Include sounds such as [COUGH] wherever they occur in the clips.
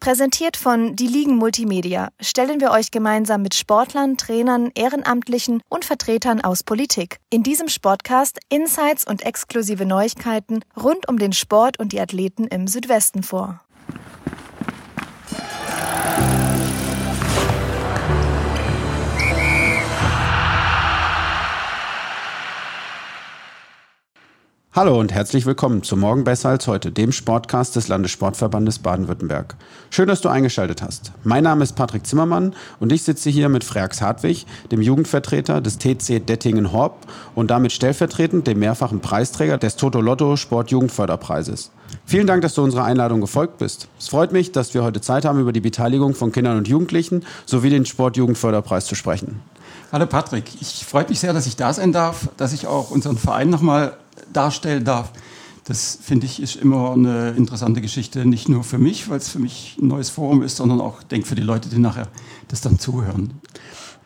Präsentiert von Die Ligen Multimedia stellen wir euch gemeinsam mit Sportlern, Trainern, Ehrenamtlichen und Vertretern aus Politik in diesem Sportcast Insights und exklusive Neuigkeiten rund um den Sport und die Athleten im Südwesten vor. Hallo und herzlich willkommen zu Morgen besser als heute, dem Sportcast des Landessportverbandes Baden-Württemberg. Schön, dass du eingeschaltet hast. Mein Name ist Patrick Zimmermann und ich sitze hier mit Freax Hartwig, dem Jugendvertreter des TC Dettingen-Horb und damit stellvertretend dem mehrfachen Preisträger des Toto Lotto Sport-Jugendförderpreises. Vielen Dank, dass du unserer Einladung gefolgt bist. Es freut mich, dass wir heute Zeit haben, über die Beteiligung von Kindern und Jugendlichen sowie den Sport-Jugendförderpreis zu sprechen. Hallo Patrick, ich freue mich sehr, dass ich da sein darf, dass ich auch unseren Verein nochmal darstellen darf. Das finde ich ist immer eine interessante Geschichte, nicht nur für mich, weil es für mich ein neues Forum ist, sondern auch, denke für die Leute, die nachher das dann zuhören.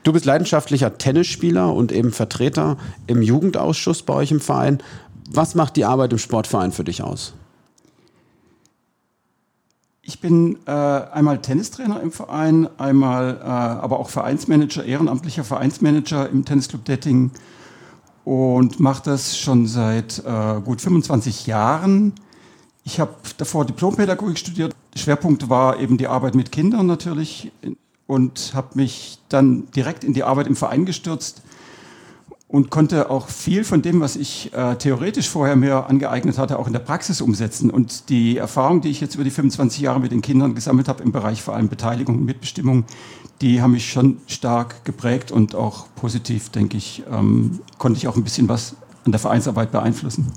Du bist leidenschaftlicher Tennisspieler und eben Vertreter im Jugendausschuss bei euch im Verein. Was macht die Arbeit im Sportverein für dich aus? Ich bin äh, einmal Tennistrainer im Verein, einmal äh, aber auch Vereinsmanager, ehrenamtlicher Vereinsmanager im Tennisclub Dettingen und mache das schon seit äh, gut 25 Jahren. Ich habe davor Diplompädagogik studiert. Schwerpunkt war eben die Arbeit mit Kindern natürlich und habe mich dann direkt in die Arbeit im Verein gestürzt und konnte auch viel von dem, was ich äh, theoretisch vorher mir angeeignet hatte, auch in der Praxis umsetzen. Und die Erfahrung, die ich jetzt über die 25 Jahre mit den Kindern gesammelt habe, im Bereich vor allem Beteiligung und Mitbestimmung, die haben mich schon stark geprägt und auch positiv, denke ich, ähm, konnte ich auch ein bisschen was an der Vereinsarbeit beeinflussen.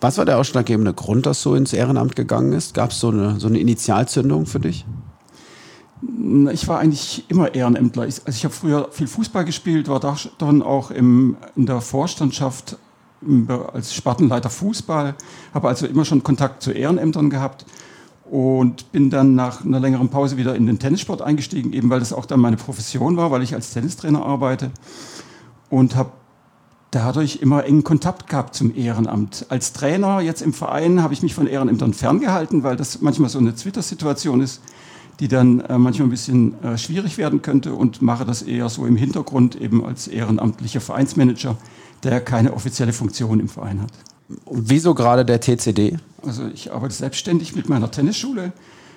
Was war der ausschlaggebende Grund, dass du ins Ehrenamt gegangen ist? Gab es so eine, so eine Initialzündung für dich? Ich war eigentlich immer Ehrenämtler. Also ich habe früher viel Fußball gespielt, war dann auch im, in der Vorstandschaft als Spartenleiter Fußball, habe also immer schon Kontakt zu Ehrenämtern gehabt und bin dann nach einer längeren Pause wieder in den Tennissport eingestiegen, eben weil das auch dann meine Profession war, weil ich als Tennistrainer arbeite und habe dadurch immer engen Kontakt gehabt zum Ehrenamt. Als Trainer jetzt im Verein habe ich mich von Ehrenämtern ferngehalten, weil das manchmal so eine Twitter-Situation ist die dann äh, manchmal ein bisschen äh, schwierig werden könnte und mache das eher so im Hintergrund eben als ehrenamtlicher Vereinsmanager, der keine offizielle Funktion im Verein hat. Wieso gerade der TCD? Also ich arbeite selbstständig mit meiner Tennisschule.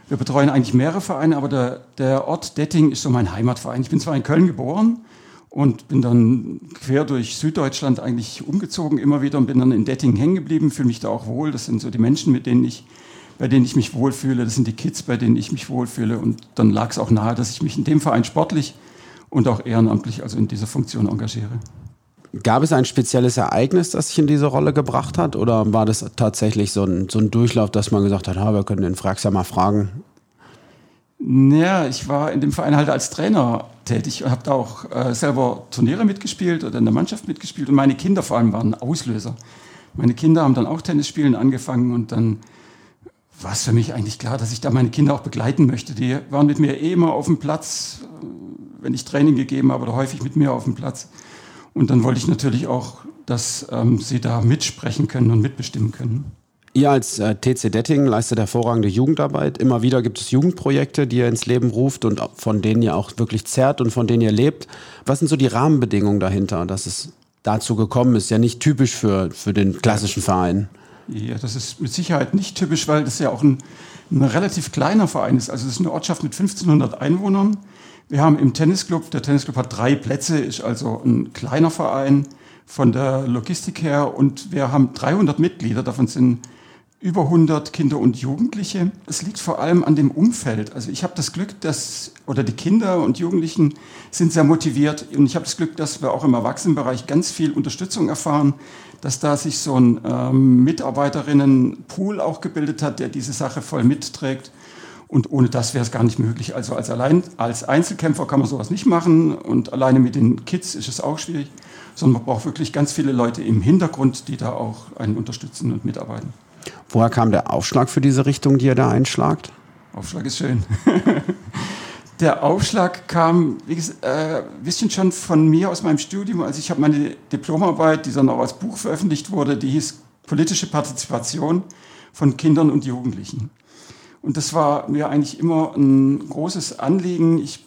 Wir betreuen eigentlich mehrere Vereine, aber der, der Ort Detting ist so mein Heimatverein. Ich bin zwar in Köln geboren und bin dann quer durch Süddeutschland eigentlich umgezogen immer wieder und bin dann in Detting hängen geblieben, fühle mich da auch wohl. Das sind so die Menschen, mit denen ich bei denen ich mich wohlfühle. Das sind die Kids, bei denen ich mich wohlfühle. Und dann lag es auch nahe, dass ich mich in dem Verein sportlich und auch ehrenamtlich, also in dieser Funktion engagiere. Gab es ein spezielles Ereignis, das sich in diese Rolle gebracht hat? Oder war das tatsächlich so ein, so ein Durchlauf, dass man gesagt hat, wir können den Frags ja mal fragen? Naja, ich war in dem Verein halt als Trainer tätig und habe da auch äh, selber Turniere mitgespielt oder in der Mannschaft mitgespielt. Und meine Kinder vor allem waren Auslöser. Meine Kinder haben dann auch Tennis spielen angefangen und dann war es für mich eigentlich klar, dass ich da meine Kinder auch begleiten möchte. Die waren mit mir eh immer auf dem Platz, äh, wenn ich Training gegeben habe oder häufig mit mir auf dem Platz. Und dann wollte ich natürlich auch, dass ähm, sie da mitsprechen können und mitbestimmen können. Ihr als äh, TC Detting leistet hervorragende Jugendarbeit. Immer wieder gibt es Jugendprojekte, die ihr ins Leben ruft und von denen ihr auch wirklich zerrt und von denen ihr lebt. Was sind so die Rahmenbedingungen dahinter, dass es dazu gekommen ist? Ja nicht typisch für, für den klassischen Verein. Ja, das ist mit Sicherheit nicht typisch, weil das ja auch ein, ein relativ kleiner Verein ist. Also es ist eine Ortschaft mit 1500 Einwohnern. Wir haben im Tennisclub, der Tennisclub hat drei Plätze, ist also ein kleiner Verein von der Logistik her und wir haben 300 Mitglieder, davon sind über 100 Kinder und Jugendliche. Es liegt vor allem an dem Umfeld. Also ich habe das Glück, dass, oder die Kinder und Jugendlichen sind sehr motiviert und ich habe das Glück, dass wir auch im Erwachsenenbereich ganz viel Unterstützung erfahren, dass da sich so ein ähm, Mitarbeiterinnenpool auch gebildet hat, der diese Sache voll mitträgt. Und ohne das wäre es gar nicht möglich. Also als, allein, als Einzelkämpfer kann man sowas nicht machen und alleine mit den Kids ist es auch schwierig, sondern man braucht wirklich ganz viele Leute im Hintergrund, die da auch einen unterstützen und mitarbeiten. Woher kam der Aufschlag für diese Richtung, die ihr da einschlagt? Aufschlag ist schön. [LAUGHS] der Aufschlag kam, wie gesagt, äh, ein bisschen schon von mir aus meinem Studium. Also ich habe meine Diplomarbeit, die dann auch als Buch veröffentlicht wurde, die hieß Politische Partizipation von Kindern und Jugendlichen. Und das war mir eigentlich immer ein großes Anliegen. Ich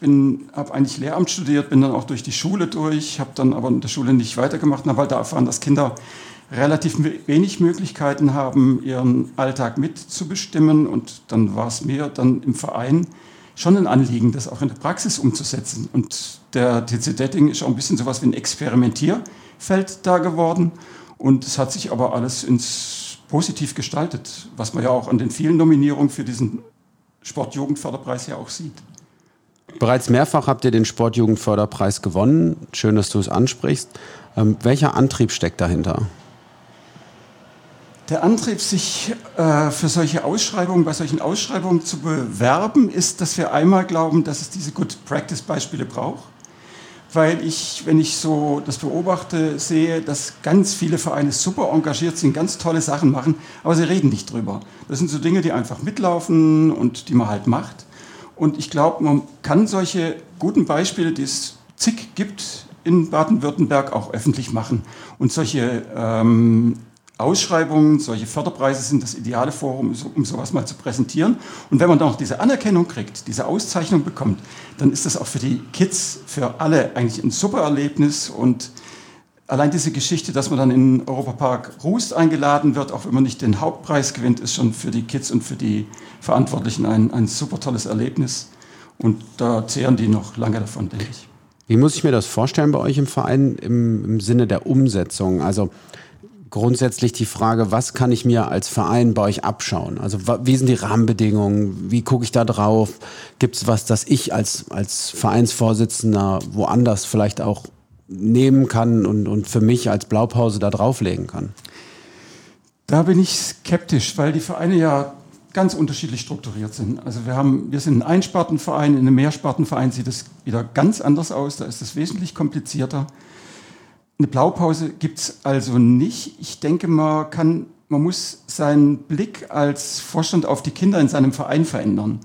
habe eigentlich Lehramt studiert, bin dann auch durch die Schule durch, habe dann aber in der Schule nicht weitergemacht halt da erfahren, dass Kinder relativ wenig Möglichkeiten haben, ihren Alltag mitzubestimmen. Und dann war es mir dann im Verein schon ein Anliegen, das auch in der Praxis umzusetzen. Und der TC Detting ist auch ein bisschen sowas wie ein Experimentierfeld da geworden. Und es hat sich aber alles ins positiv gestaltet, was man ja auch an den vielen Nominierungen für diesen Sportjugendförderpreis ja auch sieht. Bereits mehrfach habt ihr den Sportjugendförderpreis gewonnen. Schön, dass du es ansprichst. Ähm, welcher Antrieb steckt dahinter? Der Antrieb, sich äh, für solche Ausschreibungen, bei solchen Ausschreibungen zu bewerben, ist, dass wir einmal glauben, dass es diese Good Practice Beispiele braucht weil ich, wenn ich so das beobachte, sehe, dass ganz viele Vereine super engagiert sind, ganz tolle Sachen machen, aber sie reden nicht drüber. Das sind so Dinge, die einfach mitlaufen und die man halt macht. Und ich glaube, man kann solche guten Beispiele, die es zig gibt in Baden-Württemberg, auch öffentlich machen. Und solche ähm, Ausschreibungen, solche Förderpreise sind das ideale Forum, um sowas mal zu präsentieren. Und wenn man dann auch diese Anerkennung kriegt, diese Auszeichnung bekommt, dann ist das auch für die Kids, für alle eigentlich ein super Erlebnis. Und allein diese Geschichte, dass man dann in Europapark Rust eingeladen wird, auch wenn man nicht den Hauptpreis gewinnt, ist schon für die Kids und für die Verantwortlichen ein, ein super tolles Erlebnis. Und da zehren die noch lange davon, denke ich. Wie muss ich mir das vorstellen bei euch im Verein im, im Sinne der Umsetzung? Also grundsätzlich die Frage, was kann ich mir als Verein bei euch abschauen? Also wie sind die Rahmenbedingungen? Wie gucke ich da drauf? Gibt es was, das ich als, als Vereinsvorsitzender woanders vielleicht auch nehmen kann und, und für mich als Blaupause da drauflegen kann? Da bin ich skeptisch, weil die Vereine ja ganz unterschiedlich strukturiert sind. Also wir haben, wir sind ein Einspartenverein, in einem Mehrspartenverein sieht es wieder ganz anders aus, da ist es wesentlich komplizierter. Eine Blaupause gibt es also nicht. Ich denke, man, kann, man muss seinen Blick als Vorstand auf die Kinder in seinem Verein verändern.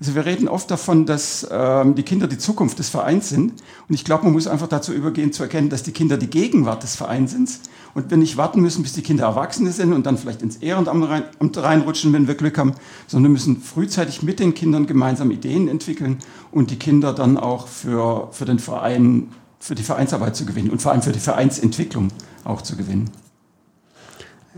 Also wir reden oft davon, dass ähm, die Kinder die Zukunft des Vereins sind. Und ich glaube, man muss einfach dazu übergehen, zu erkennen, dass die Kinder die Gegenwart des Vereins sind. Und wir nicht warten müssen, bis die Kinder Erwachsene sind und dann vielleicht ins Ehrenamt rein, reinrutschen, wenn wir Glück haben, sondern wir müssen frühzeitig mit den Kindern gemeinsam Ideen entwickeln und die Kinder dann auch für, für den Verein für die Vereinsarbeit zu gewinnen und vor allem für die Vereinsentwicklung auch zu gewinnen.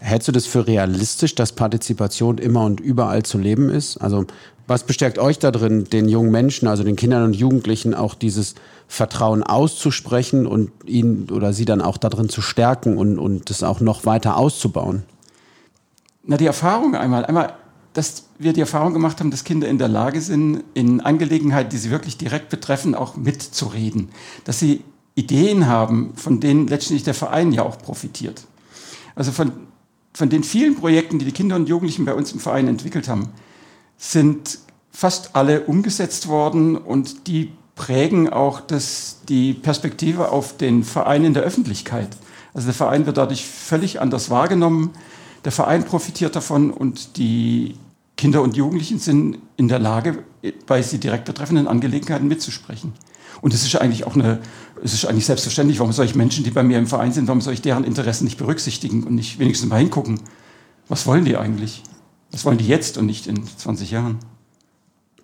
Hältst du das für realistisch, dass Partizipation immer und überall zu leben ist? Also was bestärkt euch da drin, den jungen Menschen, also den Kindern und Jugendlichen, auch dieses Vertrauen auszusprechen und ihn oder sie dann auch darin zu stärken und, und das auch noch weiter auszubauen? Na, die Erfahrung einmal. Einmal dass wir die Erfahrung gemacht haben, dass Kinder in der Lage sind, in Angelegenheiten, die sie wirklich direkt betreffen, auch mitzureden. Dass sie Ideen haben, von denen letztendlich der Verein ja auch profitiert. Also von, von den vielen Projekten, die die Kinder und Jugendlichen bei uns im Verein entwickelt haben, sind fast alle umgesetzt worden und die prägen auch das, die Perspektive auf den Verein in der Öffentlichkeit. Also der Verein wird dadurch völlig anders wahrgenommen. Der Verein profitiert davon und die Kinder und Jugendlichen sind in der Lage, bei sie direkt betreffenden Angelegenheiten mitzusprechen. Und es ist eigentlich auch eine, es ist eigentlich selbstverständlich, warum soll ich Menschen, die bei mir im Verein sind, warum soll ich deren Interessen nicht berücksichtigen und nicht wenigstens mal hingucken? Was wollen die eigentlich? Was wollen die jetzt und nicht in 20 Jahren?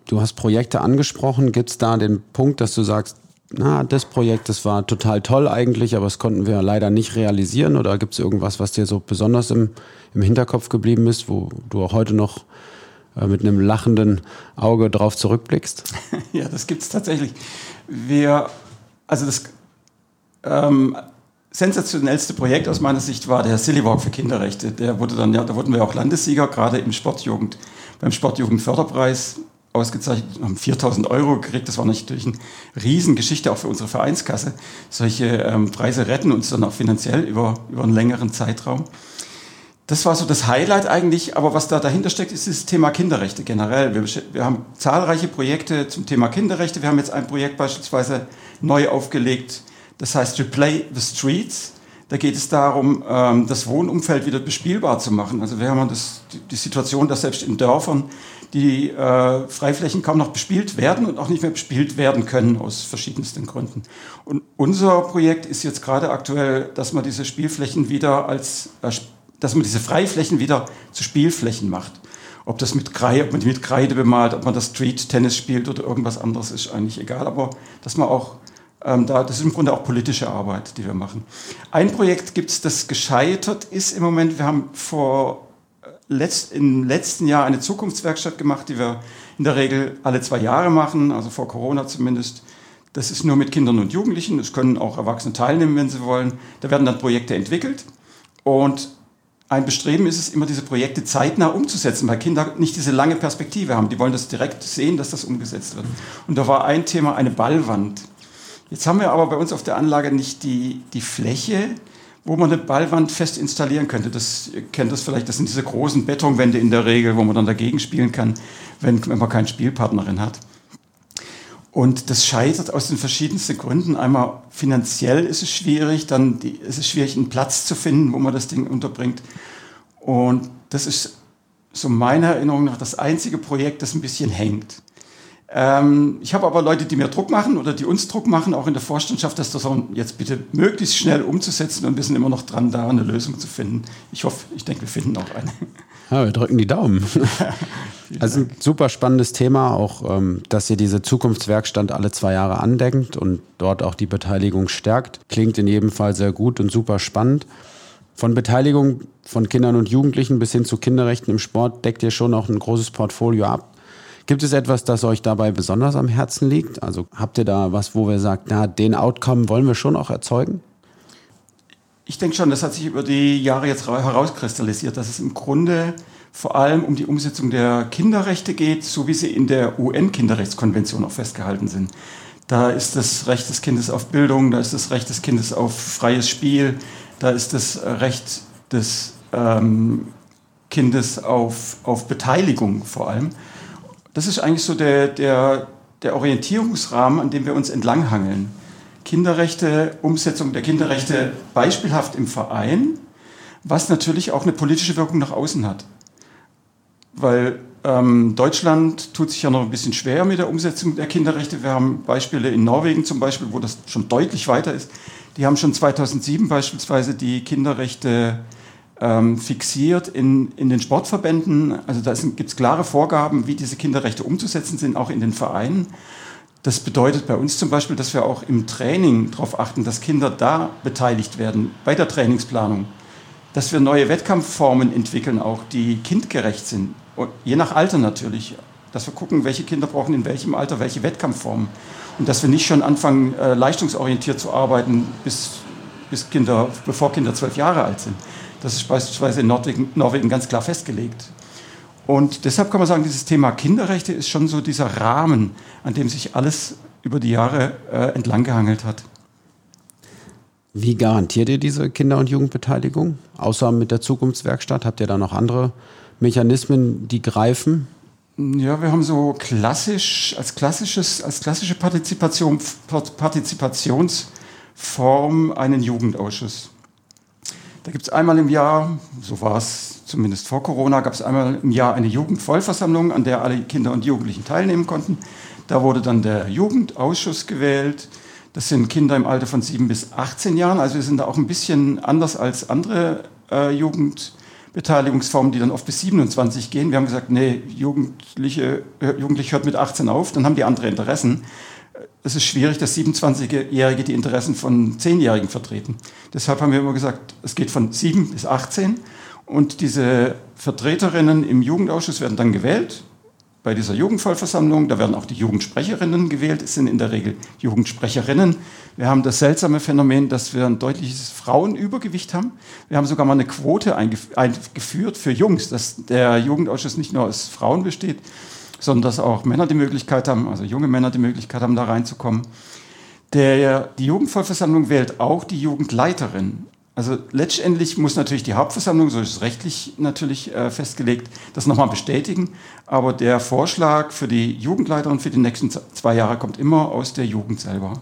Du hast Projekte angesprochen. Gibt es da den Punkt, dass du sagst, na, das Projekt, das war total toll eigentlich, aber das konnten wir leider nicht realisieren? Oder gibt es irgendwas, was dir so besonders im, im Hinterkopf geblieben ist, wo du auch heute noch mit einem lachenden Auge drauf zurückblickst? [LAUGHS] ja, das gibt es tatsächlich. Wir, also das ähm, sensationellste Projekt aus meiner Sicht war der Silly Walk für Kinderrechte. Der wurde dann, ja, da wurden wir auch Landessieger, gerade im Sportjugend, beim Sportjugendförderpreis ausgezeichnet, haben 4000 Euro gekriegt. Das war natürlich eine Riesengeschichte auch für unsere Vereinskasse. Solche ähm, Preise retten uns dann auch finanziell über, über einen längeren Zeitraum. Das war so das Highlight eigentlich, aber was da dahinter steckt, ist das Thema Kinderrechte generell. Wir, wir, haben zahlreiche Projekte zum Thema Kinderrechte. Wir haben jetzt ein Projekt beispielsweise neu aufgelegt, das heißt Replay the Streets. Da geht es darum, ähm, das Wohnumfeld wieder bespielbar zu machen. Also wir haben das, die Situation, dass selbst in Dörfern die äh, Freiflächen kaum noch bespielt werden und auch nicht mehr bespielt werden können aus verschiedensten Gründen. Und unser Projekt ist jetzt gerade aktuell, dass man diese Spielflächen wieder als äh, dass man diese Freiflächen wieder zu Spielflächen macht. Ob das mit Kreide, ob man die mit Kreide bemalt, ob man das Street Tennis spielt oder irgendwas anderes, ist eigentlich egal. Aber dass man auch ähm, da, das ist im Grunde auch politische Arbeit, die wir machen. Ein Projekt gibt es, das gescheitert ist im Moment. Wir haben vor äh, letzt, im letzten Jahr eine Zukunftswerkstatt gemacht, die wir in der Regel alle zwei Jahre machen, also vor Corona zumindest. Das ist nur mit Kindern und Jugendlichen. Es können auch Erwachsene teilnehmen, wenn sie wollen. Da werden dann Projekte entwickelt. Und ein Bestreben ist es immer, diese Projekte zeitnah umzusetzen, weil Kinder nicht diese lange Perspektive haben. Die wollen das direkt sehen, dass das umgesetzt wird. Und da war ein Thema eine Ballwand. Jetzt haben wir aber bei uns auf der Anlage nicht die, die Fläche, wo man eine Ballwand fest installieren könnte. Das, ihr kennt das vielleicht, das sind diese großen Betonwände in der Regel, wo man dann dagegen spielen kann, wenn, wenn man keine Spielpartnerin hat. Und das scheitert aus den verschiedensten Gründen. Einmal finanziell ist es schwierig, dann die, ist es schwierig, einen Platz zu finden, wo man das Ding unterbringt. Und das ist so meiner Erinnerung nach das einzige Projekt, das ein bisschen hängt. Ähm, ich habe aber Leute, die mir Druck machen oder die uns Druck machen, auch in der Vorstandschaft, das jetzt bitte möglichst schnell umzusetzen und wir sind immer noch dran, da eine Lösung zu finden. Ich hoffe, ich denke, wir finden auch eine. Ja, wir drücken die Daumen. [LAUGHS] [LAUGHS] also ein super spannendes Thema, auch ähm, dass ihr diese Zukunftswerkstatt alle zwei Jahre andenkt und dort auch die Beteiligung stärkt. Klingt in jedem Fall sehr gut und super spannend. Von Beteiligung von Kindern und Jugendlichen bis hin zu Kinderrechten im Sport deckt ihr schon auch ein großes Portfolio ab. Gibt es etwas, das euch dabei besonders am Herzen liegt? Also habt ihr da was, wo wir sagt, na, den Outcome wollen wir schon auch erzeugen? Ich denke schon, das hat sich über die Jahre jetzt herauskristallisiert, dass es im Grunde vor allem um die Umsetzung der Kinderrechte geht, so wie sie in der UN-Kinderrechtskonvention auch festgehalten sind. Da ist das Recht des Kindes auf Bildung, da ist das Recht des Kindes auf freies Spiel, da ist das Recht des ähm, Kindes auf, auf Beteiligung vor allem. Das ist eigentlich so der, der, der Orientierungsrahmen, an dem wir uns entlanghangeln. Kinderrechte, Umsetzung der Kinderrechte beispielhaft im Verein, was natürlich auch eine politische Wirkung nach außen hat. Weil ähm, Deutschland tut sich ja noch ein bisschen schwer mit der Umsetzung der Kinderrechte. Wir haben Beispiele in Norwegen zum Beispiel, wo das schon deutlich weiter ist. Die haben schon 2007 beispielsweise die Kinderrechte ähm, fixiert in, in den Sportverbänden. Also da gibt es klare Vorgaben, wie diese Kinderrechte umzusetzen sind, auch in den Vereinen. Das bedeutet bei uns zum Beispiel, dass wir auch im Training darauf achten, dass Kinder da beteiligt werden, bei der Trainingsplanung. Dass wir neue Wettkampfformen entwickeln, auch die kindgerecht sind. Und je nach Alter natürlich. Dass wir gucken, welche Kinder brauchen in welchem Alter welche Wettkampfformen. Und dass wir nicht schon anfangen, äh, leistungsorientiert zu arbeiten, bis, bis Kinder, bevor Kinder zwölf Jahre alt sind. Das ist beispielsweise in Norwegen, Norwegen ganz klar festgelegt. Und deshalb kann man sagen, dieses Thema Kinderrechte ist schon so dieser Rahmen, an dem sich alles über die Jahre äh, entlang gehangelt hat. Wie garantiert ihr diese Kinder- und Jugendbeteiligung? Außer mit der Zukunftswerkstatt, habt ihr da noch andere Mechanismen, die greifen? Ja, wir haben so klassisch, als, klassisches, als klassische Partizipation, Partizipationsform einen Jugendausschuss. Da gibt es einmal im Jahr, so war es zumindest vor Corona, gab es einmal im Jahr eine Jugendvollversammlung, an der alle Kinder und Jugendlichen teilnehmen konnten. Da wurde dann der Jugendausschuss gewählt. Das sind Kinder im Alter von 7 bis 18 Jahren. Also wir sind da auch ein bisschen anders als andere äh, Jugendbeteiligungsformen, die dann oft bis 27 gehen. Wir haben gesagt, nee, Jugendliche, äh, Jugendliche hört mit 18 auf, dann haben die andere Interessen es ist schwierig, dass 27-Jährige die Interessen von 10-Jährigen vertreten. Deshalb haben wir immer gesagt, es geht von 7 bis 18 und diese Vertreterinnen im Jugendausschuss werden dann gewählt bei dieser Jugendvollversammlung. Da werden auch die Jugendsprecherinnen gewählt. Es sind in der Regel Jugendsprecherinnen. Wir haben das seltsame Phänomen, dass wir ein deutliches Frauenübergewicht haben. Wir haben sogar mal eine Quote eingeführt für Jungs, dass der Jugendausschuss nicht nur aus Frauen besteht, sondern dass auch Männer die Möglichkeit haben, also junge Männer die Möglichkeit haben, da reinzukommen. Der, die Jugendvollversammlung wählt auch die Jugendleiterin. Also letztendlich muss natürlich die Hauptversammlung, so ist es rechtlich natürlich äh, festgelegt, das nochmal bestätigen. Aber der Vorschlag für die Jugendleiterin für die nächsten zwei Jahre kommt immer aus der Jugend selber.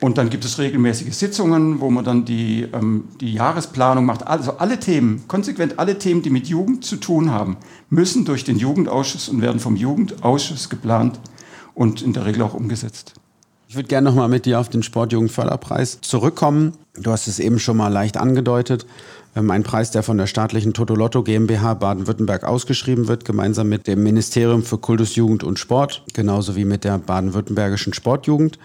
Und dann gibt es regelmäßige Sitzungen, wo man dann die, ähm, die Jahresplanung macht. Also alle Themen, konsequent alle Themen, die mit Jugend zu tun haben, müssen durch den Jugendausschuss und werden vom Jugendausschuss geplant und in der Regel auch umgesetzt. Ich würde gerne nochmal mit dir auf den Sportjugendförderpreis zurückkommen. Du hast es eben schon mal leicht angedeutet. Ähm, ein Preis, der von der staatlichen Totolotto GmbH Baden-Württemberg ausgeschrieben wird, gemeinsam mit dem Ministerium für Kultus, Jugend und Sport, genauso wie mit der baden-württembergischen Sportjugend.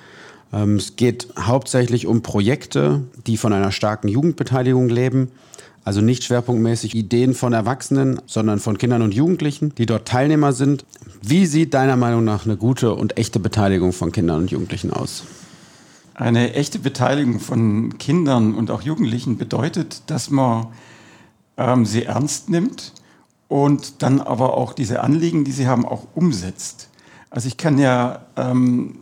Ähm, es geht hauptsächlich um Projekte, die von einer starken Jugendbeteiligung leben. Also nicht schwerpunktmäßig Ideen von Erwachsenen, sondern von Kindern und Jugendlichen, die dort Teilnehmer sind. Wie sieht deiner Meinung nach eine gute und echte Beteiligung von Kindern und Jugendlichen aus? Eine echte Beteiligung von Kindern und auch Jugendlichen bedeutet, dass man ähm, sie ernst nimmt und dann aber auch diese Anliegen, die sie haben, auch umsetzt. Also ich kann ja ähm,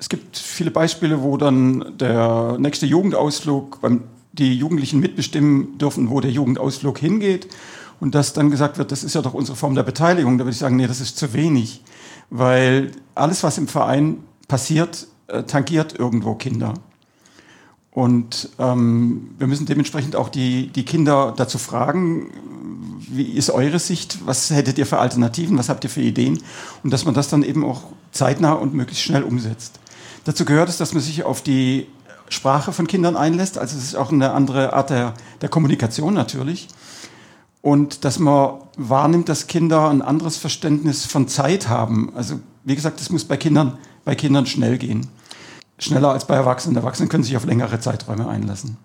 es gibt viele Beispiele, wo dann der nächste Jugendausflug, beim, die Jugendlichen mitbestimmen dürfen, wo der Jugendausflug hingeht. Und dass dann gesagt wird, das ist ja doch unsere Form der Beteiligung. Da würde ich sagen, nee, das ist zu wenig. Weil alles, was im Verein passiert, äh, tangiert irgendwo Kinder. Und ähm, wir müssen dementsprechend auch die, die Kinder dazu fragen, wie ist eure Sicht, was hättet ihr für Alternativen, was habt ihr für Ideen und dass man das dann eben auch zeitnah und möglichst schnell umsetzt. Dazu gehört es, dass man sich auf die Sprache von Kindern einlässt. Also es ist auch eine andere Art der, der Kommunikation natürlich. Und dass man wahrnimmt, dass Kinder ein anderes Verständnis von Zeit haben. Also wie gesagt, das muss bei Kindern, bei Kindern schnell gehen. Schneller als bei Erwachsenen. Erwachsene können sich auf längere Zeiträume einlassen.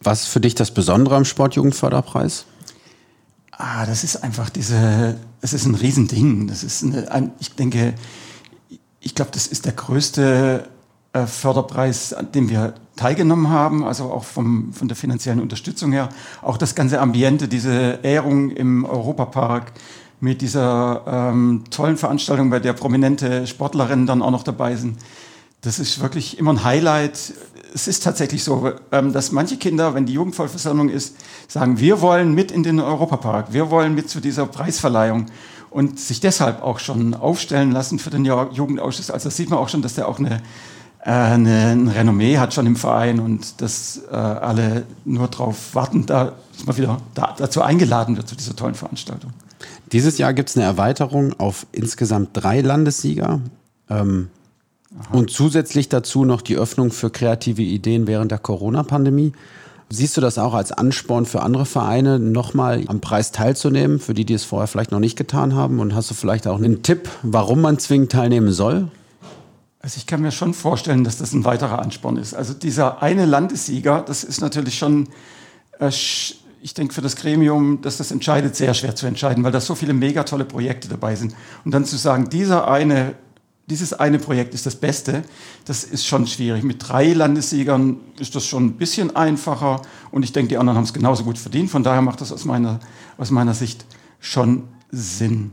Was ist für dich das Besondere am Sportjugendförderpreis? Ah, das ist einfach diese, es ist ein Riesending. Das ist eine, ein, ich denke, ich glaube, das ist der größte äh, Förderpreis, an dem wir teilgenommen haben, also auch vom, von der finanziellen Unterstützung her. Auch das ganze Ambiente, diese Ehrung im Europapark mit dieser ähm, tollen Veranstaltung, bei der prominente Sportlerinnen dann auch noch dabei sind. Das ist wirklich immer ein Highlight. Es ist tatsächlich so, ähm, dass manche Kinder, wenn die Jugendvollversammlung ist, sagen, wir wollen mit in den Europapark, wir wollen mit zu dieser Preisverleihung und sich deshalb auch schon aufstellen lassen für den Jugendausschuss. Also das sieht man auch schon, dass der auch eine, äh, eine, ein Renommee hat schon im Verein und dass äh, alle nur darauf warten, da, dass man wieder da, dazu eingeladen wird zu dieser tollen Veranstaltung. Dieses Jahr gibt es eine Erweiterung auf insgesamt drei Landessieger. Ähm, und zusätzlich dazu noch die Öffnung für kreative Ideen während der Corona-Pandemie. Siehst du das auch als Ansporn für andere Vereine, nochmal am Preis teilzunehmen, für die, die es vorher vielleicht noch nicht getan haben? Und hast du vielleicht auch einen Tipp, warum man zwingend teilnehmen soll? Also ich kann mir schon vorstellen, dass das ein weiterer Ansporn ist. Also dieser eine Landessieger, das ist natürlich schon, äh, ich denke für das Gremium, dass das entscheidet, sehr schwer zu entscheiden, weil da so viele mega tolle Projekte dabei sind. Und dann zu sagen, dieser eine dieses eine Projekt ist das Beste. Das ist schon schwierig. Mit drei Landessiegern ist das schon ein bisschen einfacher und ich denke, die anderen haben es genauso gut verdient. Von daher macht das aus meiner, aus meiner Sicht schon Sinn.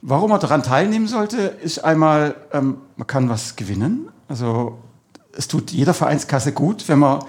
Warum man daran teilnehmen sollte, ist einmal, ähm, man kann was gewinnen. Also es tut jeder Vereinskasse gut, wenn man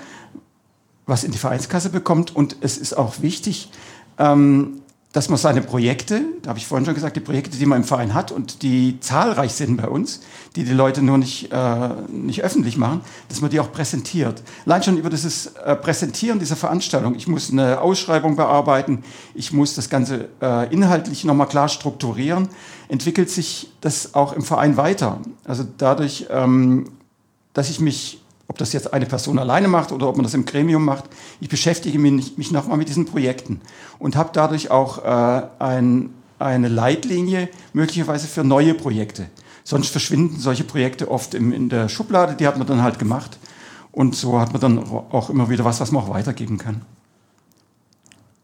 was in die Vereinskasse bekommt und es ist auch wichtig, ähm, dass man seine Projekte, da habe ich vorhin schon gesagt, die Projekte, die man im Verein hat und die zahlreich sind bei uns, die die Leute nur nicht, äh, nicht öffentlich machen, dass man die auch präsentiert. Allein schon über dieses äh, Präsentieren dieser Veranstaltung. Ich muss eine Ausschreibung bearbeiten, ich muss das Ganze äh, inhaltlich nochmal klar strukturieren, entwickelt sich das auch im Verein weiter. Also dadurch, ähm, dass ich mich ob das jetzt eine Person alleine macht oder ob man das im Gremium macht. Ich beschäftige mich, mich nochmal mit diesen Projekten und habe dadurch auch äh, ein, eine Leitlinie möglicherweise für neue Projekte. Sonst verschwinden solche Projekte oft im, in der Schublade, die hat man dann halt gemacht. Und so hat man dann auch immer wieder was, was man auch weitergeben kann.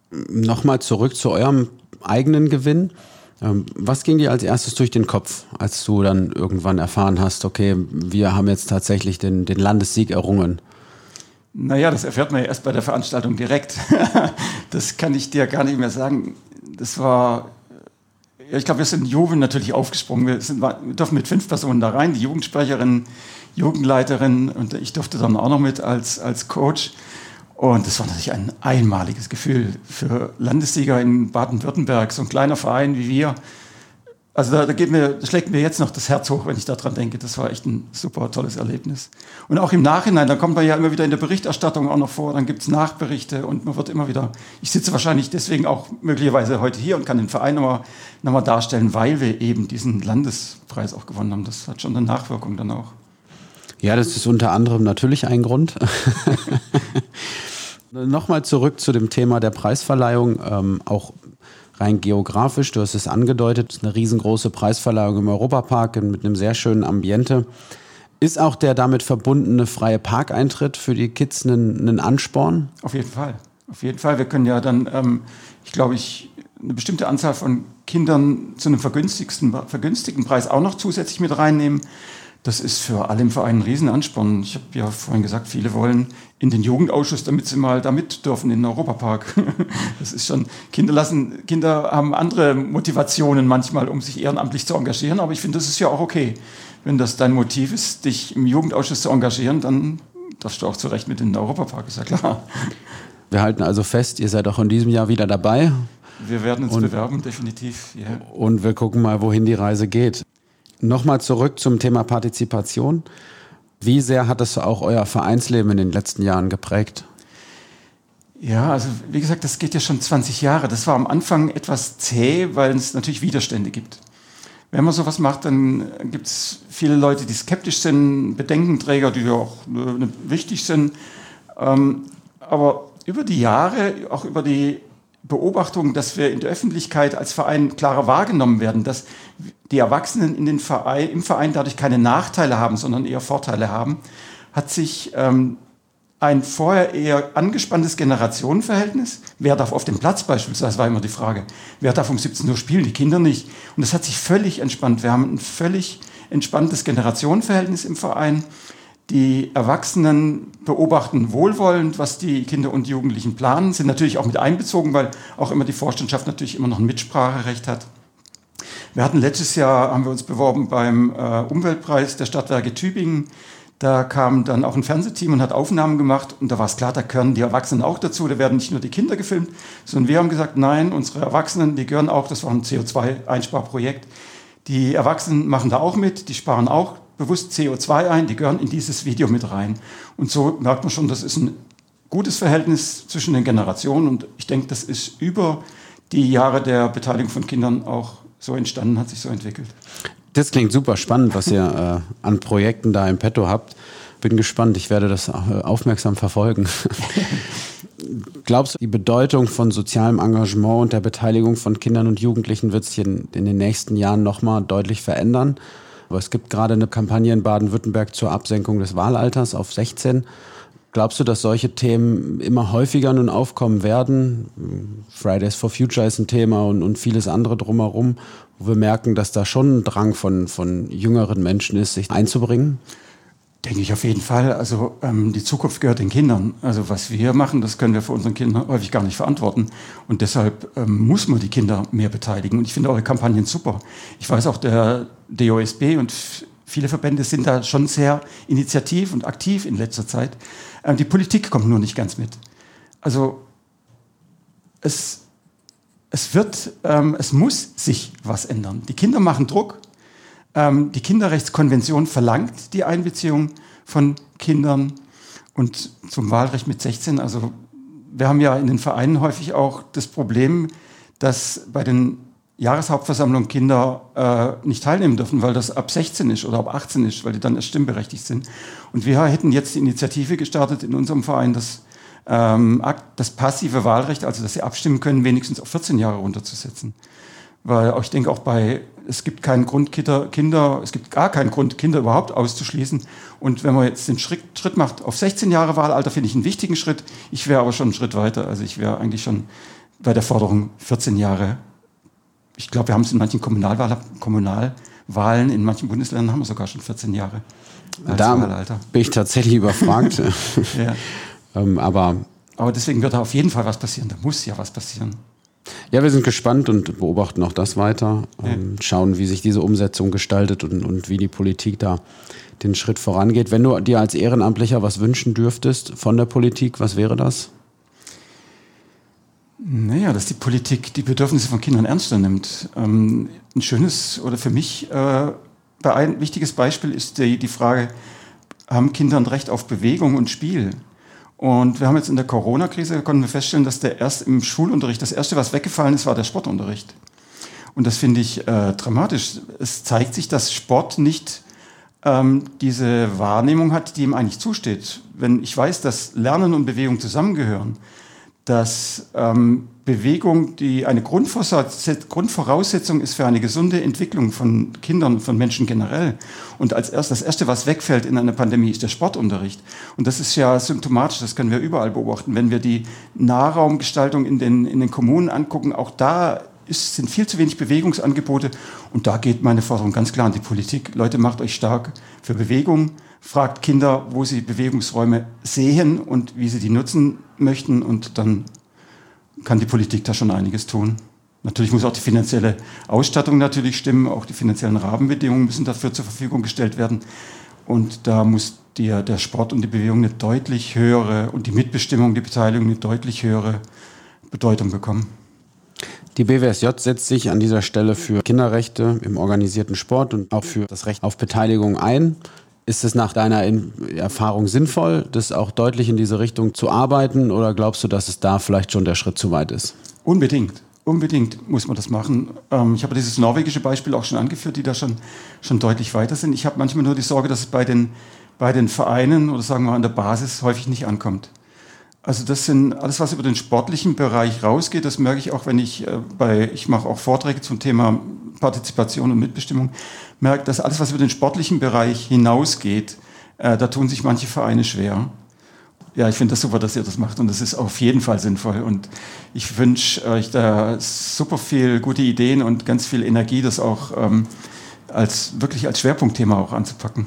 Nochmal zurück zu eurem eigenen Gewinn. Ähm, was ging dir als erstes durch den Kopf, als du dann irgendwann erfahren hast, okay, wir haben jetzt tatsächlich den, den Landessieg errungen? Naja, das erfährt man ja erst bei der Veranstaltung direkt. [LAUGHS] das kann ich dir gar nicht mehr sagen. Das war, ich glaube, wir sind Juven natürlich aufgesprungen. Wir, sind, wir durften mit fünf Personen da rein, die Jugendsprecherin, Jugendleiterin und ich durfte dann auch noch mit als, als Coach. Und das war natürlich ein einmaliges Gefühl für Landessieger in Baden-Württemberg, so ein kleiner Verein wie wir. Also da, da geht mir, schlägt mir jetzt noch das Herz hoch, wenn ich daran denke. Das war echt ein super tolles Erlebnis. Und auch im Nachhinein, da kommt man ja immer wieder in der Berichterstattung auch noch vor, dann gibt es Nachberichte und man wird immer wieder, ich sitze wahrscheinlich deswegen auch möglicherweise heute hier und kann den Verein nochmal noch mal darstellen, weil wir eben diesen Landespreis auch gewonnen haben. Das hat schon eine Nachwirkung dann auch. Ja, das ist unter anderem natürlich ein Grund. [LAUGHS] Nochmal zurück zu dem Thema der Preisverleihung. Ähm, auch rein geografisch, du hast es angedeutet, ist eine riesengroße Preisverleihung im Europapark mit einem sehr schönen Ambiente. Ist auch der damit verbundene freie Parkeintritt für die Kids ein, Ansporn? Auf jeden Fall. Auf jeden Fall. Wir können ja dann, ähm, ich glaube, ich eine bestimmte Anzahl von Kindern zu einem vergünstigten Preis auch noch zusätzlich mit reinnehmen. Das ist für alle im Verein ein Riesenansporn. Ich habe ja vorhin gesagt, viele wollen in den Jugendausschuss, damit sie mal da mit dürfen in den Europapark. [LAUGHS] Das ist schon, Kinder lassen, Kinder haben andere Motivationen manchmal, um sich ehrenamtlich zu engagieren, aber ich finde, das ist ja auch okay. Wenn das dein Motiv ist, dich im Jugendausschuss zu engagieren, dann darfst du auch zurecht mit in den Europapark, ist ja klar. [LAUGHS] Wir halten also fest, ihr seid auch in diesem Jahr wieder dabei. Wir werden uns und, bewerben, definitiv. Yeah. Und wir gucken mal, wohin die Reise geht. Nochmal zurück zum Thema Partizipation. Wie sehr hat das auch euer Vereinsleben in den letzten Jahren geprägt? Ja, also wie gesagt, das geht ja schon 20 Jahre. Das war am Anfang etwas zäh, weil es natürlich Widerstände gibt. Wenn man sowas macht, dann gibt es viele Leute, die skeptisch sind, Bedenkenträger, die ja auch äh, wichtig sind. Ähm, aber über die Jahre, auch über die Beobachtung, dass wir in der Öffentlichkeit als Verein klarer wahrgenommen werden, dass die Erwachsenen in den Verein, im Verein dadurch keine Nachteile haben, sondern eher Vorteile haben, hat sich ähm, ein vorher eher angespanntes Generationenverhältnis. Wer darf auf dem Platz beispielsweise, war immer die Frage. Wer darf um 17 Uhr spielen? Die Kinder nicht. Und das hat sich völlig entspannt. Wir haben ein völlig entspanntes Generationenverhältnis im Verein. Die Erwachsenen beobachten wohlwollend, was die Kinder und Jugendlichen planen, sind natürlich auch mit einbezogen, weil auch immer die Vorstandschaft natürlich immer noch ein Mitspracherecht hat. Wir hatten letztes Jahr, haben wir uns beworben beim äh, Umweltpreis der Stadtwerke Tübingen. Da kam dann auch ein Fernsehteam und hat Aufnahmen gemacht und da war es klar, da gehören die Erwachsenen auch dazu. Da werden nicht nur die Kinder gefilmt, sondern wir haben gesagt, nein, unsere Erwachsenen, die gehören auch, das war ein CO2-Einsparprojekt. Die Erwachsenen machen da auch mit, die sparen auch bewusst CO2 ein, die gehören in dieses Video mit rein. Und so merkt man schon, das ist ein gutes Verhältnis zwischen den Generationen und ich denke, das ist über die Jahre der Beteiligung von Kindern auch so entstanden, hat sich so entwickelt. Das klingt super spannend, was ihr äh, an Projekten da im Petto habt. Bin gespannt, ich werde das äh, aufmerksam verfolgen. [LAUGHS] Glaubst du, die Bedeutung von sozialem Engagement und der Beteiligung von Kindern und Jugendlichen wird sich in, in den nächsten Jahren nochmal deutlich verändern? Es gibt gerade eine Kampagne in Baden-Württemberg zur Absenkung des Wahlalters auf 16. Glaubst du, dass solche Themen immer häufiger nun aufkommen werden? Fridays for Future ist ein Thema und, und vieles andere drumherum, wo wir merken, dass da schon ein Drang von, von jüngeren Menschen ist, sich einzubringen? Denke ich auf jeden Fall. Also ähm, die Zukunft gehört den Kindern. Also was wir hier machen, das können wir für unseren Kindern häufig gar nicht verantworten. Und deshalb ähm, muss man die Kinder mehr beteiligen. Und ich finde eure Kampagnen super. Ich weiß auch, der DOSB und viele Verbände sind da schon sehr initiativ und aktiv in letzter Zeit. Ähm, die Politik kommt nur nicht ganz mit. Also es, es wird, ähm, es muss sich was ändern. Die Kinder machen Druck ähm, die Kinderrechtskonvention verlangt die Einbeziehung von Kindern und zum Wahlrecht mit 16. Also wir haben ja in den Vereinen häufig auch das Problem, dass bei den Jahreshauptversammlungen Kinder äh, nicht teilnehmen dürfen, weil das ab 16 ist oder ab 18 ist, weil die dann erst stimmberechtigt sind. Und wir hätten jetzt die Initiative gestartet in unserem Verein, das, ähm, das passive Wahlrecht, also dass sie abstimmen können, wenigstens auf 14 Jahre runterzusetzen. Weil ich denke auch bei es gibt keinen Grund, Kinder, es gibt gar keinen Grund, Kinder überhaupt auszuschließen. Und wenn man jetzt den Schritt, Schritt macht auf 16 Jahre Wahlalter, finde ich einen wichtigen Schritt. Ich wäre aber schon einen Schritt weiter. Also ich wäre eigentlich schon bei der Forderung 14 Jahre. Ich glaube, wir haben es in manchen Kommunalwahl, Kommunalwahlen, in manchen Bundesländern haben wir sogar schon 14 Jahre. Da Wahlalter. bin ich tatsächlich überfragt. [LAUGHS] ja. ähm, aber, aber deswegen wird da auf jeden Fall was passieren. Da muss ja was passieren. Ja, wir sind gespannt und beobachten auch das weiter. Ja. Schauen, wie sich diese Umsetzung gestaltet und, und wie die Politik da den Schritt vorangeht. Wenn du dir als Ehrenamtlicher was wünschen dürftest von der Politik, was wäre das? Naja, dass die Politik die Bedürfnisse von Kindern ernster nimmt. Ähm, ein schönes oder für mich äh, ein wichtiges Beispiel ist die, die Frage, haben Kinder ein Recht auf Bewegung und Spiel? Und wir haben jetzt in der Corona-Krise, konnten wir feststellen, dass der erst im Schulunterricht, das erste, was weggefallen ist, war der Sportunterricht. Und das finde ich äh, dramatisch. Es zeigt sich, dass Sport nicht ähm, diese Wahrnehmung hat, die ihm eigentlich zusteht. Wenn ich weiß, dass Lernen und Bewegung zusammengehören, dass ähm, Bewegung die eine Grundvoraussetzung ist für eine gesunde Entwicklung von Kindern von Menschen generell. Und als erst, das Erste, was wegfällt in einer Pandemie, ist der Sportunterricht. Und das ist ja symptomatisch, das können wir überall beobachten. Wenn wir die Nahraumgestaltung in den, in den Kommunen angucken, auch da ist, sind viel zu wenig Bewegungsangebote. Und da geht meine Forderung ganz klar an die Politik. Leute, macht euch stark für Bewegung. Fragt Kinder, wo sie Bewegungsräume sehen und wie sie die nutzen möchten. Und dann kann die Politik da schon einiges tun. Natürlich muss auch die finanzielle Ausstattung natürlich stimmen. Auch die finanziellen Rahmenbedingungen müssen dafür zur Verfügung gestellt werden. Und da muss die, der Sport und die Bewegung eine deutlich höhere und die Mitbestimmung, die Beteiligung eine deutlich höhere Bedeutung bekommen. Die BWSJ setzt sich an dieser Stelle für Kinderrechte im organisierten Sport und auch für das Recht auf Beteiligung ein. Ist es nach deiner Erfahrung sinnvoll, das auch deutlich in diese Richtung zu arbeiten oder glaubst du, dass es da vielleicht schon der Schritt zu weit ist? Unbedingt. Unbedingt muss man das machen. Ähm, ich habe dieses norwegische Beispiel auch schon angeführt, die da schon, schon deutlich weiter sind. Ich habe manchmal nur die Sorge, dass es bei den, bei den Vereinen oder sagen wir an der Basis häufig nicht ankommt. Also das sind alles, was über den sportlichen Bereich rausgeht, das merke ich auch, wenn ich äh, bei, ich mache auch Vorträge zum Thema Partizipation und Mitbestimmung, merke, dass alles, was über den sportlichen Bereich hinausgeht, äh, da tun sich manche Vereine schwer. Ja, ich finde das super, dass ihr das macht und das ist auf jeden Fall sinnvoll. Und ich wünsche euch da super viel gute Ideen und ganz viel Energie, das auch ähm, als wirklich als Schwerpunktthema auch anzupacken.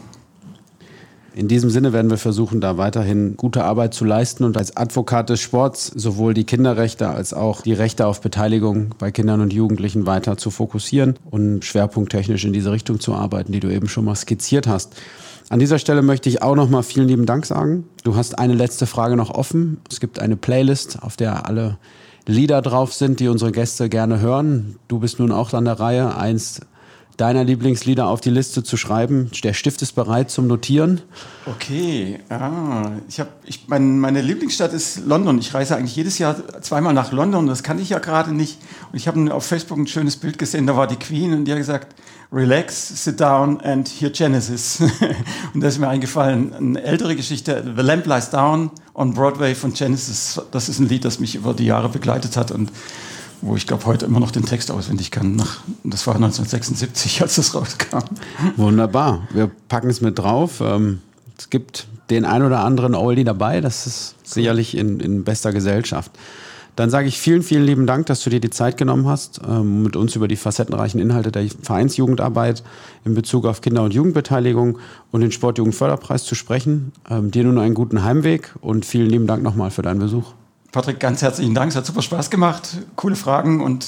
In diesem Sinne werden wir versuchen, da weiterhin gute Arbeit zu leisten und als Advokat des Sports sowohl die Kinderrechte als auch die Rechte auf Beteiligung bei Kindern und Jugendlichen weiter zu fokussieren und schwerpunkttechnisch in diese Richtung zu arbeiten, die du eben schon mal skizziert hast. An dieser Stelle möchte ich auch noch mal vielen lieben Dank sagen. Du hast eine letzte Frage noch offen. Es gibt eine Playlist, auf der alle Lieder drauf sind, die unsere Gäste gerne hören. Du bist nun auch an der Reihe, eins deiner Lieblingslieder auf die Liste zu schreiben. Der Stift ist bereit zum Notieren. Okay, ah, ich hab, ich, mein, meine Lieblingsstadt ist London. Ich reise eigentlich jedes Jahr zweimal nach London. Das kann ich ja gerade nicht. Und ich habe auf Facebook ein schönes Bild gesehen. Da war die Queen und die hat gesagt, relax, sit down and hear Genesis. [LAUGHS] und da ist mir eingefallen, eine ältere Geschichte, The Lamp Lies Down on Broadway von Genesis. Das ist ein Lied, das mich über die Jahre begleitet hat und wo ich glaube heute immer noch den Text auswendig kann. Nach, das war 1976, als das [LAUGHS] rauskam. Wunderbar. Wir packen es mit drauf. Ähm, es gibt den ein oder anderen Oldie dabei. Das ist sicherlich in, in bester Gesellschaft. Dann sage ich vielen, vielen lieben Dank, dass du dir die Zeit genommen hast, ähm, mit uns über die facettenreichen Inhalte der Vereinsjugendarbeit in Bezug auf Kinder- und Jugendbeteiligung und den Sportjugendförderpreis zu sprechen. Ähm, dir nun einen guten Heimweg und vielen lieben Dank nochmal für deinen Besuch. Patrick, ganz herzlichen Dank. Es hat super Spaß gemacht. Coole Fragen und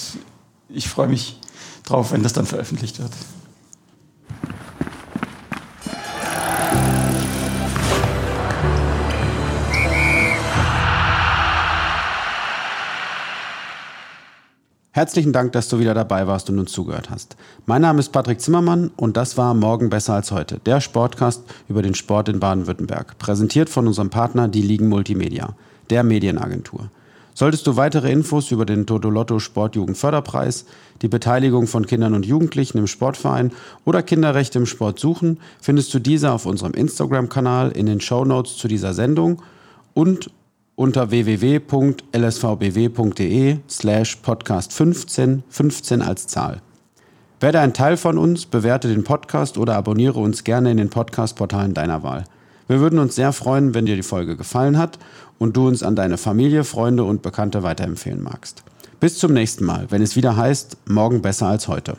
ich freue mich drauf, wenn das dann veröffentlicht wird. Herzlichen Dank, dass du wieder dabei warst und uns zugehört hast. Mein Name ist Patrick Zimmermann und das war Morgen besser als heute, der Sportcast über den Sport in Baden-Württemberg, präsentiert von unserem Partner Die Ligen Multimedia der Medienagentur. Solltest du weitere Infos über den Totolotto Sportjugendförderpreis, die Beteiligung von Kindern und Jugendlichen im Sportverein oder Kinderrechte im Sport suchen, findest du diese auf unserem Instagram-Kanal in den Show Notes zu dieser Sendung und unter www.lsvbw.de slash podcast 15, 15 als Zahl. Werde ein Teil von uns, bewerte den Podcast oder abonniere uns gerne in den Podcast-Portalen deiner Wahl. Wir würden uns sehr freuen, wenn dir die Folge gefallen hat und du uns an deine Familie, Freunde und Bekannte weiterempfehlen magst. Bis zum nächsten Mal, wenn es wieder heißt, morgen besser als heute.